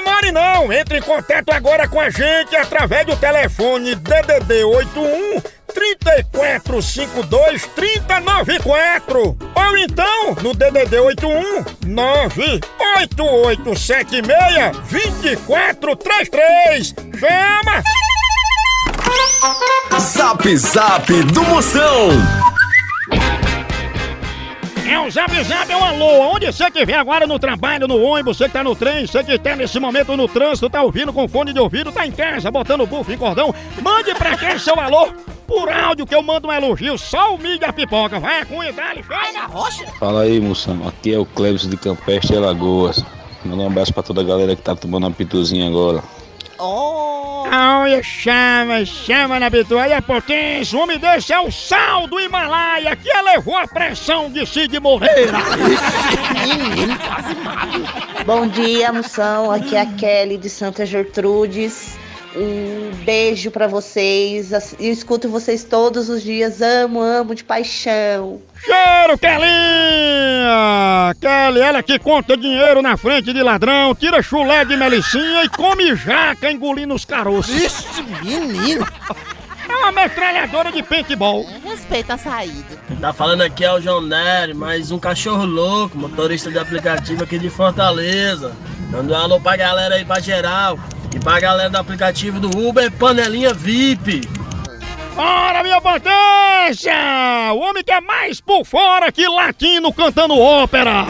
demore não, entre em contato agora com a gente através do telefone DDD 81 3452 3094 ou então no DDD 81 98876 2433 Chama! Zap Zap do Moção. Zap zap, é um alô. Onde você estiver agora no trabalho, no ônibus, você que tá no trem, você que tá nesse momento no trânsito, tá ouvindo com fone de ouvido, tá em casa, botando buff em cordão, mande pra quem seu alô por áudio que eu mando um elogio, só o mídia pipoca. Vai, cunha, dá-lhe, rocha. Fala aí, moção. Aqui é o Cleves de Campestre e Alagoas. Manda um abraço pra toda a galera que tá tomando uma pituzinha agora. Olha, chama, chama na pitu, aí é potência. O homem desse é o sal do Himalaia que elevou a pressão de Cid Moreira. Bom dia, moção. Aqui é a Kelly de Santa Gertrudes. Um beijo pra vocês. Eu escuto vocês todos os dias. Amo, amo de paixão. Cheiro, Kelinha! Kelly, ela que conta dinheiro na frente de ladrão, tira chulé de melicinha e come jaca engolindo os caroços. Ixi, menino. É uma metralhadora de paintball. Respeita a saída. Tá falando aqui é o João Nery, mais um cachorro louco, motorista de aplicativo aqui de Fortaleza. Dando um alô pra galera aí, pra geral. E pra galera do aplicativo do Uber Panelinha VIP. Ora, minha potência! O homem que é mais por fora que latino cantando ópera.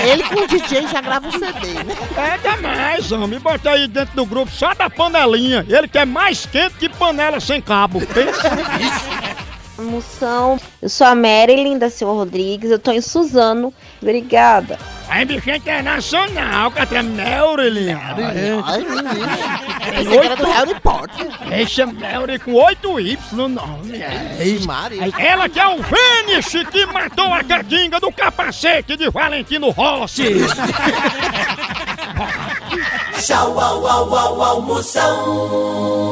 É, ele com o DJ já grava um CD, né? É demais, homem. Bota aí dentro do grupo só da panelinha. Ele que é mais quente que panela sem cabo. Pensa. Moção, eu sou a Marilyn da Silva Rodrigues. Eu tô em Suzano. Obrigada. Aí, bicho é internacional, Catra Melrily. Ai, menino. Esse aqui era do Harry Potter. Deixa Melry com 8 Y no nome. Ei, Maria. Ela que é o Vênice que matou a catinga do capacete de Valentino Rossi. Tchau, au, au, au, au, Moção.